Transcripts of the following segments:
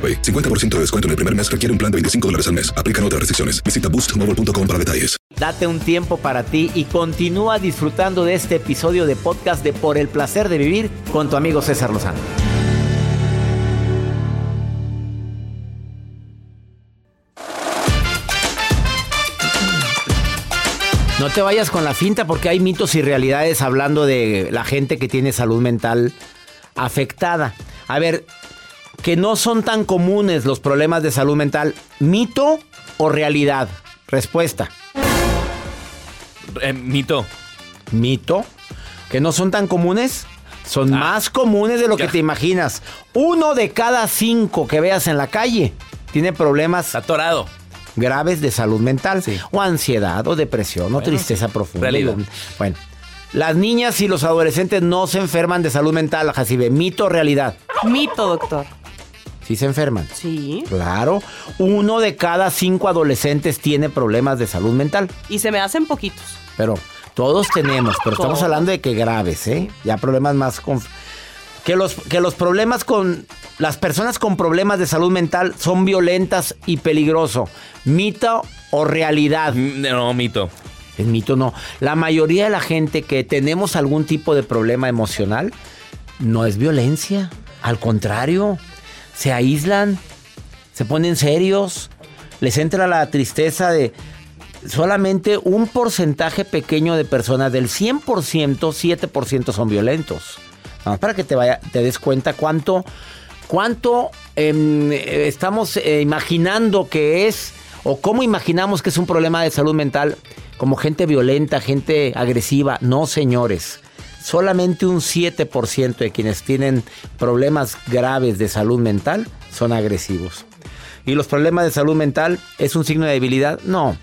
AroPay. 50% de descuento en el primer mes requiere un plan de 25 dólares al mes. Aplican otras restricciones. Visita boostmobile.com para detalles. Date un tiempo para ti y continúa disfrutando de este episodio de podcast de Por el placer de vivir con tu amigo César Lozano. No te vayas con la finta porque hay mitos y realidades hablando de la gente que tiene salud mental afectada. A ver, que no son tan comunes los problemas de salud mental. ¿Mito o realidad? Respuesta. Eh, mito. ¿Mito? ¿Que no son tan comunes? Son Ah. más comunes de lo que te imaginas. Uno de cada cinco que veas en la calle tiene problemas atorado. graves de salud mental. Sí. O ansiedad, o depresión, o tristeza profunda. realidad. Bueno, las niñas y los adolescentes no se enferman de salud mental, Jacibe. ¿Mito o realidad? Mito, doctor. Sí se enferman. Sí. Claro, uno de cada cinco adolescentes tiene problemas de salud mental. Y se me hacen poquitos. Pero todos tenemos, pero estamos hablando de que graves, ¿eh? Ya problemas más con... Que los, que los problemas con... Las personas con problemas de salud mental son violentas y peligroso. ¿Mito o realidad? Mm, No, mito. El mito no. La mayoría de la gente que tenemos algún tipo de problema emocional no es violencia. Al contrario, se aíslan, se ponen serios, les entra la tristeza de solamente un porcentaje pequeño de personas, del 100%, 7% son violentos. Nada más para que te, vaya, te des cuenta cuánto, cuánto em, estamos eh, imaginando que es, o cómo imaginamos que es un problema de salud mental, como gente violenta, gente agresiva. No, señores. Solamente un 7% de quienes tienen problemas graves de salud mental son agresivos. ¿Y los problemas de salud mental es un signo de debilidad? No,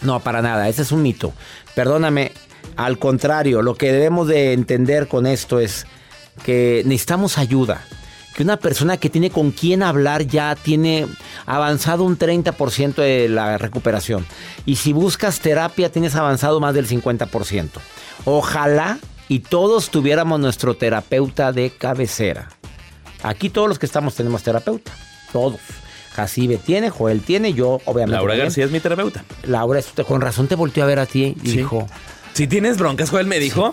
no, para nada, ese es un mito. Perdóname, al contrario, lo que debemos de entender con esto es que necesitamos ayuda. Que una persona que tiene con quién hablar ya tiene avanzado un 30% de la recuperación. Y si buscas terapia tienes avanzado más del 50%. Ojalá y todos tuviéramos nuestro terapeuta de cabecera. Aquí todos los que estamos tenemos terapeuta. Todos. Jacibe tiene, Joel tiene, yo obviamente. Laura también. García es mi terapeuta. Laura, con razón te volteó a ver a ti y Sí. dijo, Si tienes broncas, Joel me dijo.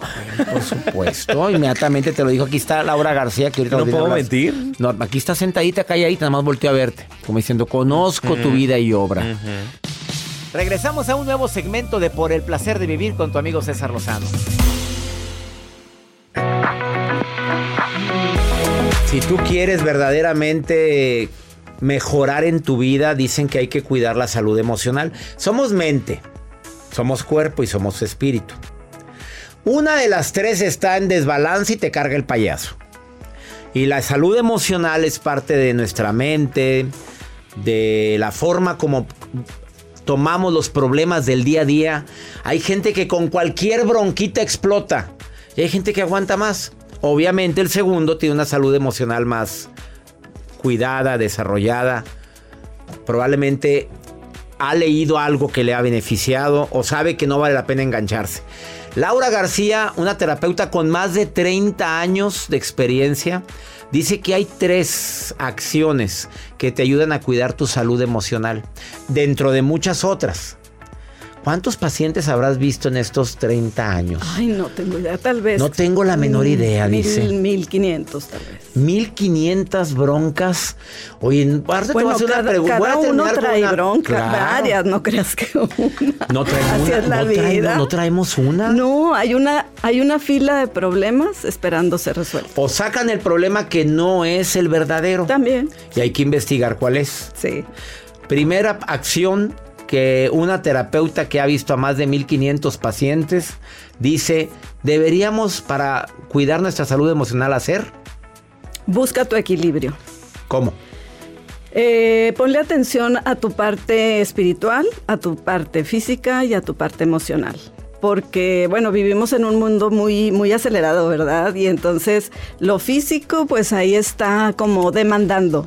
por supuesto, inmediatamente te lo dijo. Aquí está Laura García, que ahorita No puedo mentir. No, aquí está sentadita, calladita, nada más volteó a verte. Como diciendo, conozco tu vida y obra. Regresamos a un nuevo segmento de Por el placer de vivir con tu amigo César Lozano. Si tú quieres verdaderamente mejorar en tu vida, dicen que hay que cuidar la salud emocional. Somos mente, somos cuerpo y somos espíritu. Una de las tres está en desbalance y te carga el payaso. Y la salud emocional es parte de nuestra mente, de la forma como tomamos los problemas del día a día. Hay gente que con cualquier bronquita explota. Y hay gente que aguanta más. Obviamente el segundo tiene una salud emocional más cuidada, desarrollada. Probablemente ha leído algo que le ha beneficiado o sabe que no vale la pena engancharse. Laura García, una terapeuta con más de 30 años de experiencia, dice que hay tres acciones que te ayudan a cuidar tu salud emocional, dentro de muchas otras. ¿Cuántos pacientes habrás visto en estos 30 años? Ay, no tengo idea, tal vez. No tengo la menor mm, idea, mil, dice. 1500 tal vez. 1500 broncas. Oye, ahorita te voy a Bueno, hacer una pregunta. Cada uno trae una- bronca, Claro. varias, no creas que una. No traemos una. la no, vida. traemos, no traemos una. No, hay una, hay una fila de problemas esperando ser resueltos. O sacan el problema que no es el verdadero. También, Y hay que investigar cuál es. sí. Primera acción que una terapeuta que ha visto a más de 1500 pacientes dice, deberíamos para cuidar nuestra salud emocional hacer. Busca tu equilibrio. ¿Cómo? Eh, ponle atención a tu parte espiritual, a tu parte física y a tu parte emocional. Porque, bueno, vivimos en un mundo muy, muy acelerado, ¿verdad? Y entonces lo físico, pues ahí está como demandando.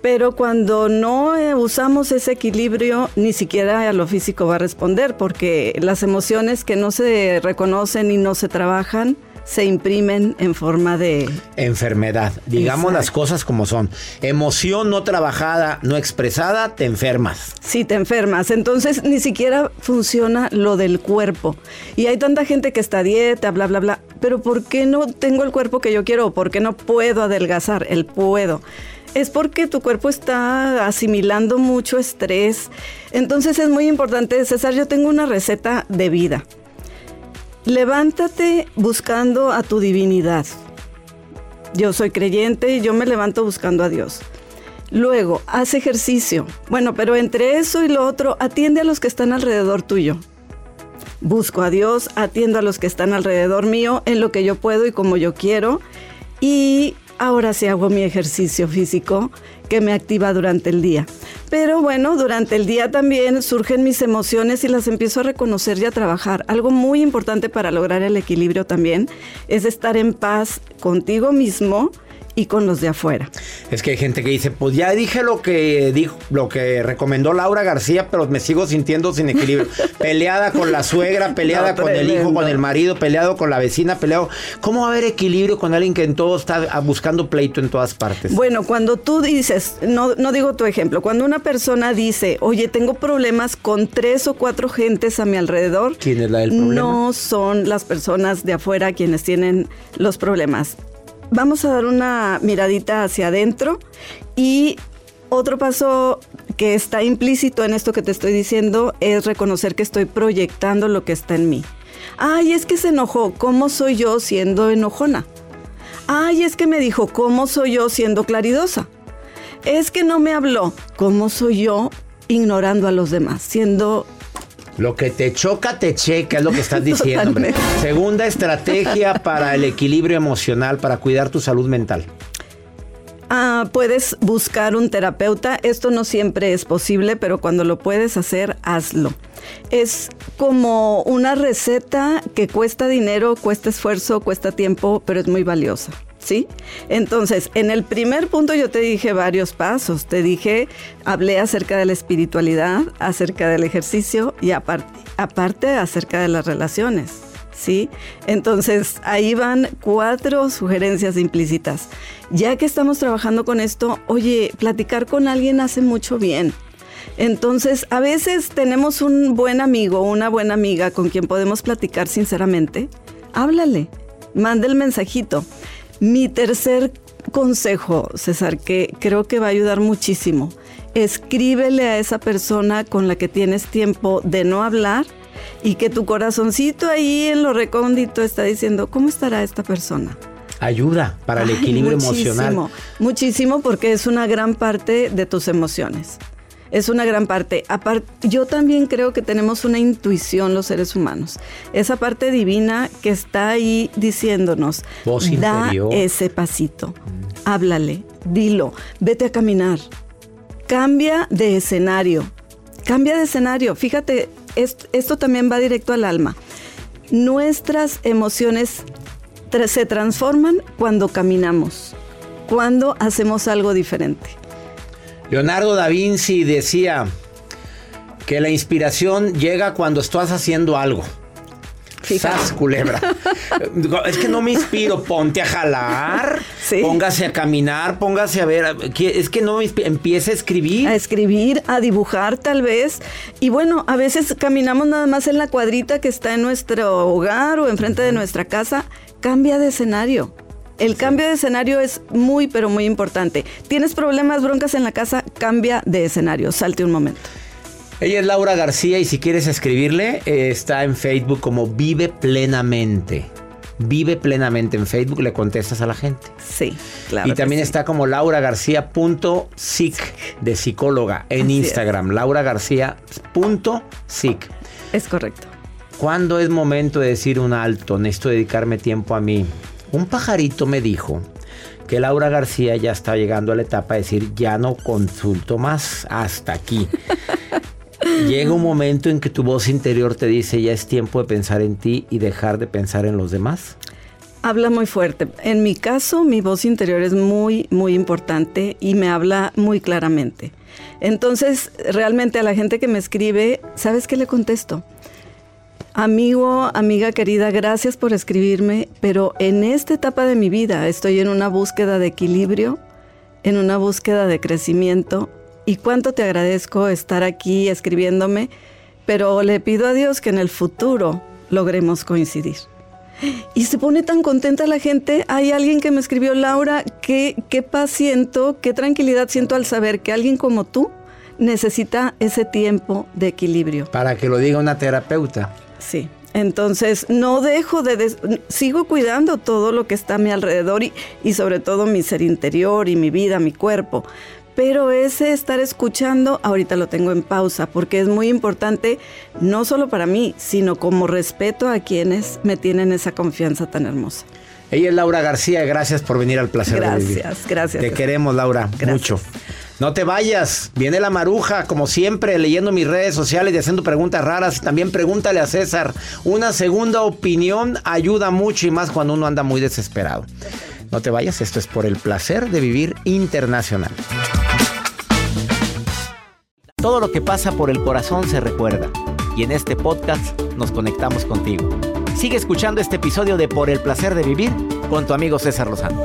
Pero cuando no eh, usamos ese equilibrio, ni siquiera a lo físico va a responder, porque las emociones que no se reconocen y no se trabajan, se imprimen en forma de, Enfermedad. Digamos Exacto. las cosas como son. Emoción no trabajada, no expresada, te enfermas. Sí, te enfermas. Entonces ni siquiera funciona lo del cuerpo. Y hay tanta gente que está a dieta, bla, bla, bla. Pero ¿por qué no tengo el cuerpo que yo quiero? ¿Por qué no puedo adelgazar? El puedo. Es porque tu cuerpo está asimilando mucho estrés. Entonces es muy importante, César, yo tengo una receta de vida. Levántate buscando a tu divinidad. Yo soy creyente y yo me levanto buscando a Dios. Luego, haz ejercicio. Bueno, pero entre eso y lo otro, atiende a los que están alrededor tuyo. Busco a Dios, atiendo a los que están alrededor mío en lo que yo puedo y como yo quiero. Y ahora sí hago mi ejercicio físico que me activa durante el día. Pero bueno, durante el día también surgen mis emociones y las empiezo a reconocer y a trabajar. Algo muy importante para lograr el equilibrio también es estar en paz contigo mismo y con los de afuera. Es que hay gente que dice, pues ya dije lo que dijo, lo que recomendó Laura García, pero me sigo sintiendo sin equilibrio. peleada con la suegra, peleada No, con el hijo, con el marido, peleado con la vecina, peleado. ¿Cómo va a haber equilibrio con alguien que en todo está ah, buscando pleito en todas partes? Bueno, cuando tú dices, no, no digo tu ejemplo, cuando una persona dice, oye, tengo problemas con tres o cuatro gentes a mi alrededor, ¿Quién es la del problema? no son las personas de afuera quienes tienen los problemas. Vamos a dar una miradita hacia adentro y otro paso que está implícito en esto que te estoy diciendo es reconocer que estoy proyectando lo que está en mí. Ay, es que se enojó. ¿Cómo soy yo siendo enojona? Ay, es que me dijo, ¿cómo soy yo siendo claridosa? Es que no me habló. ¿Cómo soy yo ignorando a los demás? Siendo Lo que te choca, te checa, es lo que estás diciendo. hombre. Segunda estrategia para el equilibrio emocional, para cuidar tu salud mental. Ah, puedes buscar un terapeuta. Esto no siempre es posible, pero cuando lo puedes hacer, hazlo. Es como una receta que cuesta dinero, cuesta esfuerzo, cuesta tiempo, pero es muy valiosa. ¿Sí? Entonces, en el primer punto yo te dije varios pasos. Te dije, hablé acerca de la espiritualidad, acerca del ejercicio y aparte, aparte acerca de las relaciones. ¿sí? Entonces, ahí van cuatro sugerencias implícitas. Ya que estamos trabajando con esto, oye, platicar con alguien hace mucho bien. Entonces, a veces tenemos un buen amigo una buena amiga con quien podemos platicar sinceramente. Háblale, manda el mensajito. Mi tercer consejo, César, que creo que va a ayudar muchísimo, escríbele a esa persona con la que tienes tiempo de no hablar y que tu corazoncito ahí en lo recóndito está diciendo, ¿cómo estará esta persona? Ayuda para el Ay, equilibrio muchísimo, emocional. Muchísimo porque es una gran parte de tus emociones. Es una gran parte. Apar- yo también creo que tenemos una intuición los seres humanos. Esa parte divina que está ahí diciéndonos, Voz da interior. ese pasito, háblale, dilo, vete a caminar, cambia de escenario, cambia de escenario. Fíjate, est- esto también va directo al alma. Nuestras emociones tra- se transforman cuando caminamos, cuando hacemos algo diferente. Leonardo da Vinci decía que la inspiración llega cuando estás haciendo algo. ¡Sas, culebra! es que no me inspiro. Ponte a jalar. Sí. Póngase a caminar. Póngase a ver. Es que no me inspiro. Empiece a escribir. a escribir, a dibujar tal vez. Y bueno, a veces caminamos nada más en la cuadrita que está en nuestro hogar o enfrente de nuestra casa. Cambia de escenario. El cambio de escenario es muy, pero muy importante. ¿Tienes problemas, broncas en la casa? Cambia de escenario. Salte un momento. Ella es Laura García y si quieres escribirle, eh, está en Facebook como Vive Plenamente. Vive Plenamente en Facebook, le contestas a la gente. Sí, claro. y también sí. está como lauragarcía.sic de psicóloga en Así es. Instagram. lauragarcía.sic. Es correcto. ¿Cuándo es momento de decir un alto? Necesito dedicarme tiempo a mí. Un pajarito me dijo que Laura García ya está llegando a la etapa de decir ya no consulto más hasta aquí. Llega un momento en que tu voz interior te dice ya es tiempo de pensar en ti y dejar de pensar en los demás. Habla muy fuerte. En mi caso, mi voz interior es muy, muy importante y me habla muy claramente. Entonces, realmente a la gente que me escribe, ¿sabes qué le contesto? Amigo, amiga querida, gracias por escribirme, pero en esta etapa de mi vida estoy en una búsqueda de equilibrio, en una búsqueda de crecimiento y cuánto te agradezco estar aquí escribiéndome, pero le pido a Dios que en el futuro logremos coincidir. Y se pone tan contenta la gente. Hay alguien que me escribió, Laura, qué, qué paz siento, qué tranquilidad siento al saber que alguien como tú necesita ese tiempo de equilibrio. Para que lo diga una terapeuta. Sí. Entonces, no dejo de... des- sigo cuidando todo lo que está a mi alrededor y, y sobre todo mi ser interior y mi vida, mi cuerpo. Pero ese estar escuchando, ahorita lo tengo en pausa, porque es muy importante, no solo para mí, sino como respeto a quienes me tienen esa confianza tan hermosa. Ella es Laura García, gracias por venir al placer de vivir. Gracias, gracias. Te queremos, Laura, Gracias. mucho. No te vayas, viene la maruja, como siempre, leyendo mis redes sociales y haciendo preguntas raras. También pregúntale a César. Una segunda opinión ayuda mucho y más cuando uno anda muy desesperado. No te vayas, esto es por el placer de vivir internacional. Todo lo que pasa por el corazón se recuerda. Y en este podcast nos conectamos contigo. Sigue escuchando este episodio de Por el placer de vivir con tu amigo César Lozano.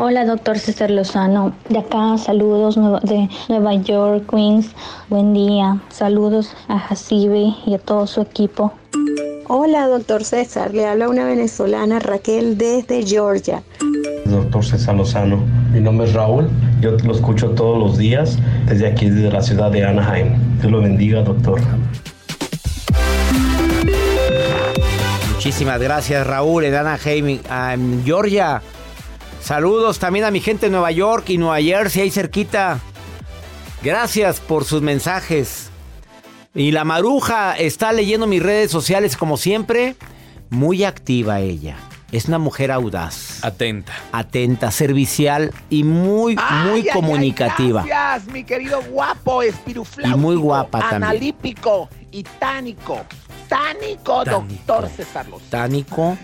Hola, doctor César Lozano. De acá, saludos nueva- de Nueva York, Queens. Buen día. Saludos a Jacibe y a todo su equipo. Hola, doctor César. Le habla una venezolana, Raquel, desde Georgia. Doctor César Lozano, mi nombre es Raúl, yo lo escucho todos los días desde aquí, desde la ciudad de Anaheim. Dios lo bendiga, doctor. Muchísimas gracias, Raúl, en Anaheim, ah, en Georgia. Saludos también a mi gente en Nueva York y Nueva Jersey, ahí cerquita. Gracias por sus mensajes. Y la maruja está leyendo mis redes sociales como siempre. Muy activa ella. Es una mujer audaz, Atenta. atenta, servicial y muy, muy comunicativa. gracias, mi querido guapo, espirufláutico, Y muy guapa también. analítico y tánico. tánico, doctor César Lozano. Tánico.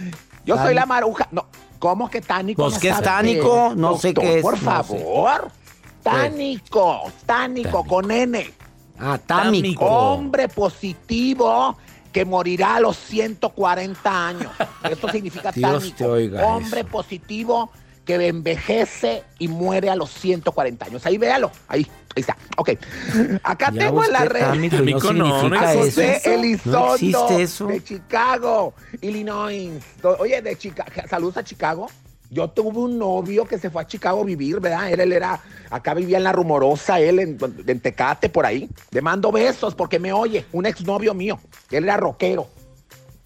Yo soy la maruja. No, ¿cómo que tánico? Pues, No ¿qué es tánico? qué, No sé qué es, Por no sé. favor. Tánico, tánico, con N. Ah, támico. Hombre positivo que morirá a los 140 años. Esto significa Dios tánico. te oiga Hombre positivo que envejece y muere a los 140 años. Ahí véalo. Ahí, ahí está. Ok. Acá Ya tengo en la red. támico y no significa a eso. José Elizondo No existe eso. de Chicago, Illinois. Oye, de Chicago, saludos a Chicago. Yo tuve un novio que se fue a Chicago a vivir, ¿verdad? Él, él era, acá vivía en La Rumorosa, él en, en Tecate, por ahí. Le mando besos porque me oye, un exnovio mío. Él era rockero.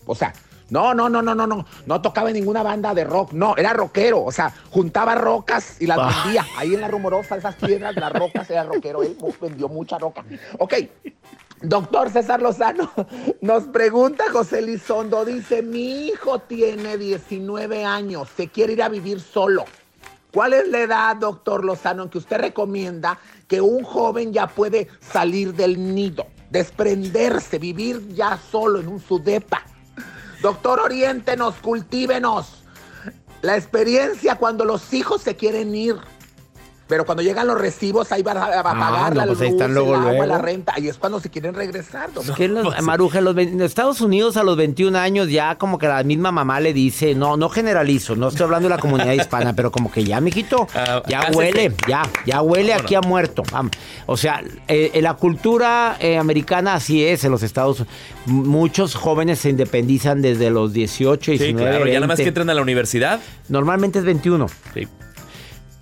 O sea, no, no, no, no, no, no. No tocaba en ninguna banda de rock. No, era rockero. O sea, juntaba rocas y las Ah. vendía. Ahí en la rumorosa, esas piedras, las rocas, era rockero. Él vendió mucha roca. Ok. Doctor César Lozano, nos pregunta José Lizondo, dice, mi hijo tiene 19 años, se quiere ir a vivir solo. ¿Cuál es la edad, doctor Lozano, en que usted recomienda que un joven ya puede salir del nido, desprenderse, vivir ya solo en un sudepa? Doctor, oriéntenos, cultívenos. La experiencia cuando los hijos se quieren ir. Pero cuando llegan los recibos, ahí va a, a Ah, pagar no, la pues luz, ahí están el luego, agua, luego. la renta. Ahí es cuando se quieren regresar. Que en los- Maruja, en los, ve- en Estados Unidos a los 21 años ya como que la misma mamá le dice, no, no generalizo, no estoy hablando de la comunidad hispana, pero como que ya, mijito, Ah, ya huele, ya, ya huele aquí a muerto. O sea, eh, en la cultura eh, americana así es en los Estados Unidos. Muchos jóvenes se independizan desde los 18, Sí, 19, claro, ya nada más 20. que entran a la universidad. Normalmente es 21. Sí.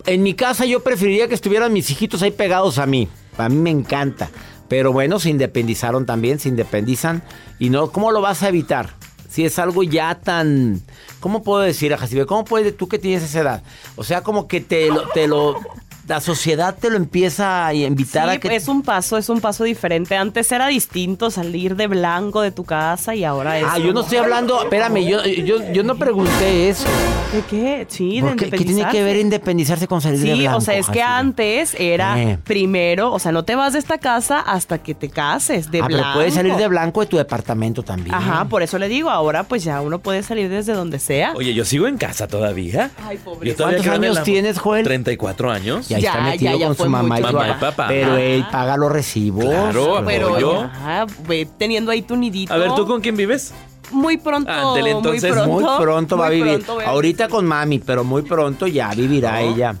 En mi casa yo preferiría que estuvieran mis hijitos ahí pegados a mí. A mí me encanta. Pero bueno, se independizaron también, se independizan. Y no, ¿cómo lo vas a evitar? Si es algo ya tan... ¿Cómo puedo decir, Jacibe? ¿Cómo puedes, tú que tienes esa edad? O sea, como que te lo... Te lo la sociedad te lo empieza a invitar Sí, a que... es un paso, es un paso diferente. Antes era distinto salir de blanco de tu casa y ahora es. Ah, yo no estoy hablando... Espérame, yo, yo, yo no pregunté eso. ¿De qué? Sí, de ¿Por qué, ¿Qué tiene que ver independizarse con salir de Sí, blanco? o sea, es que Jacibe? antes era Eh. primero, o sea, no te vas de esta casa hasta que te cases, de Ah, blanco. pero puedes salir de blanco de tu departamento también. Ajá, por eso le digo, ahora pues ya uno puede salir desde donde sea. Oye, yo sigo en casa todavía. Ay, pobre. Yo ¿Cuántos años tienes, Joel? 34 años. Ahí está Ya, metido ya, ya con su mamá y, Mamá y papá. Pero él paga los recibos. Claro, pero yo. ya, ve teniendo ahí tu nidito. A ver, ¿tú con quién vives? Muy pronto. Ándele, entonces, muy pronto. Muy pronto va a vivir. pronto voy a Ahorita con mami, pero muy pronto ya vivirá ella.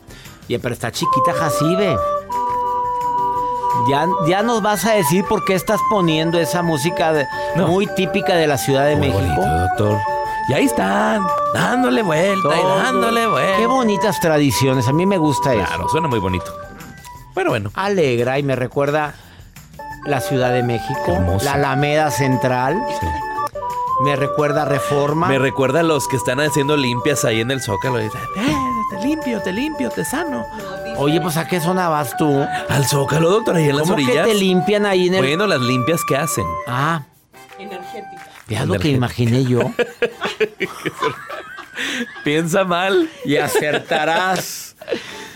Y, pero está chiquita Jacibe. Ya, ya nos vas a decir por qué estás poniendo esa música de- No. muy típica de la Ciudad de Muy México. bonito, doctor. Y ahí están, dándole vuelta y dándole vuelta. Qué bonitas tradiciones. A mí me gusta eso. Claro, suena muy bonito. Pero bueno. Alegra y me recuerda la Ciudad de México, la Alameda Central. Me recuerda Reforma. Me recuerda a los que están haciendo limpias ahí en el Zócalo. Y dicen, "Eh, te limpio, te limpio, te sano. Oye, pues ¿a qué zona vas tú? Al Zócalo, doctor, ahí en las ¿Cómo que orillas. te limpian ahí en el...? Bueno, las limpias que hacen. Ah, Energética. Ya lo que imaginé yo. Piensa mal. y acertarás.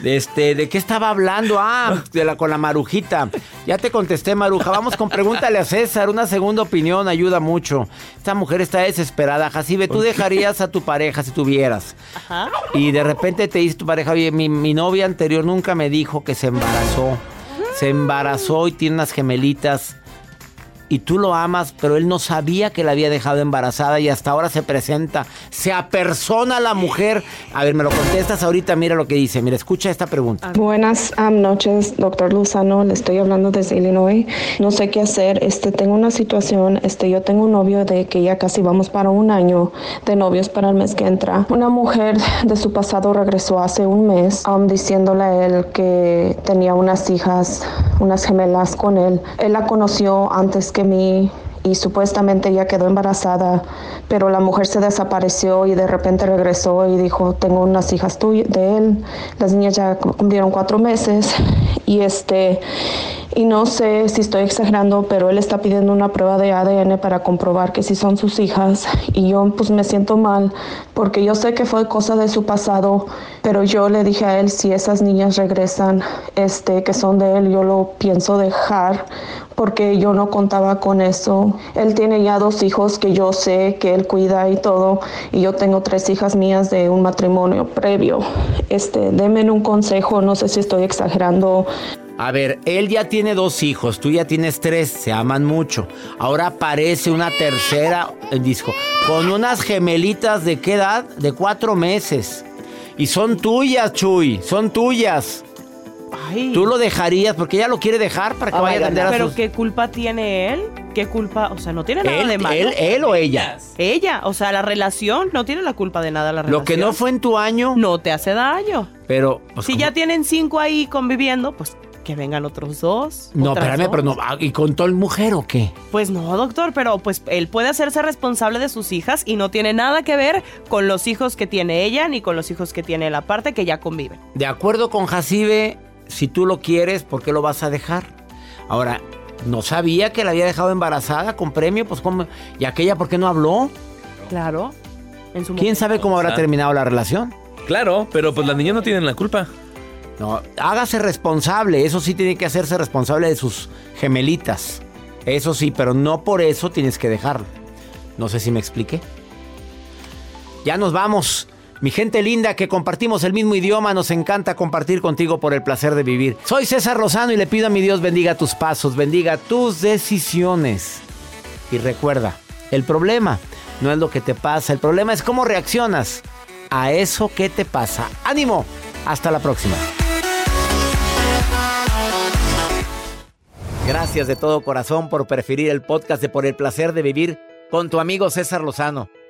Este, ¿de qué estaba hablando? Ah, de la con la marujita. Ya te contesté, Maruja. Vamos con pregúntale a César. Una segunda opinión ayuda mucho. Esta mujer está desesperada. Jacibe, ¿tú dejarías a tu pareja si tuvieras? Ajá. Y de repente te dice tu pareja, oye, mi, mi novia anterior nunca me dijo que se embarazó. Se embarazó y tiene unas gemelitas. Y tú lo amas, pero él no sabía que la había dejado embarazada y hasta ahora se presenta. Se apersona la mujer. A ver, me lo contestas ahorita, mira lo que dice. Mira, escucha esta pregunta. Buenas am, noches, doctor Luzano. Le estoy hablando desde Illinois. No sé qué hacer. Este, tengo una situación. Este, yo tengo un novio de que ya casi vamos para un año de novios para el mes que entra. Una mujer de su pasado regresó hace un mes diciéndole a él que tenía unas hijas, unas gemelas con él. Él la conoció antes que mí y supuestamente ella quedó embarazada, pero la mujer se desapareció y de repente regresó y dijo, tengo unas hijas tuyas de él, las niñas ya cumplieron cuatro meses y este y no sé si estoy exagerando, pero él está pidiendo una prueba de ADN para comprobar que sí son sus hijas y yo pues me siento mal porque yo sé que fue cosa de su pasado, pero yo le dije a él si esas niñas regresan, este que son de él, yo lo pienso dejar porque yo no contaba con eso. Él tiene ya dos hijos que yo sé que él cuida y todo, y yo tengo tres hijas mías de un matrimonio previo. Este, denme un consejo, no sé si estoy exagerando. A ver, él ya tiene dos hijos, tú ya tienes tres, se aman mucho. Ahora aparece una tercera disco con unas gemelitas de qué edad? De cuatro meses. Y son tuyas, Chuy, son tuyas. Tú lo dejarías porque ella lo quiere dejar para que Oh vaya a atender a Pero sus... ¿qué culpa tiene él? ¿Qué culpa? O sea, no tiene nada Él- de malo. él- él o ella. Ella. O sea, la relación no tiene la culpa de nada la relación. Lo que no fue en tu año. No te hace daño. Pero. pues, si ¿cómo? ya tienen cinco ahí conviviendo, pues que vengan otros dos. No, espérame, dos. pero no. ah, ¿Y con todo el mujer o qué? Pues no, doctor, pero pues él puede hacerse responsable de sus hijas y no tiene nada que ver con los hijos que tiene ella ni con los hijos que tiene la parte que ya conviven. De acuerdo con Jacibe, si tú lo quieres, ¿por qué lo vas a dejar? Ahora, no sabía que la había dejado embarazada con premio, pues ¿cómo? ¿Y aquella por qué no habló? Claro. En su ¿Quién sabe cómo habrá terminado la relación? Claro, pero pues las niñas no tienen la culpa. No, hágase responsable, eso sí tiene que hacerse responsable de sus gemelitas. Eso sí, pero no por eso tienes que dejarlo. No sé si me expliqué. Ya nos vamos. Mi gente linda que compartimos el mismo idioma, nos encanta compartir contigo por el placer de vivir. Soy César Lozano y le pido a mi Dios bendiga tus pasos, bendiga tus decisiones. Y recuerda, el problema no es lo que te pasa, el problema es cómo reaccionas a eso que te pasa. ánimo, hasta la próxima. Gracias de todo corazón por preferir el podcast de Por el placer de vivir con tu amigo César Lozano.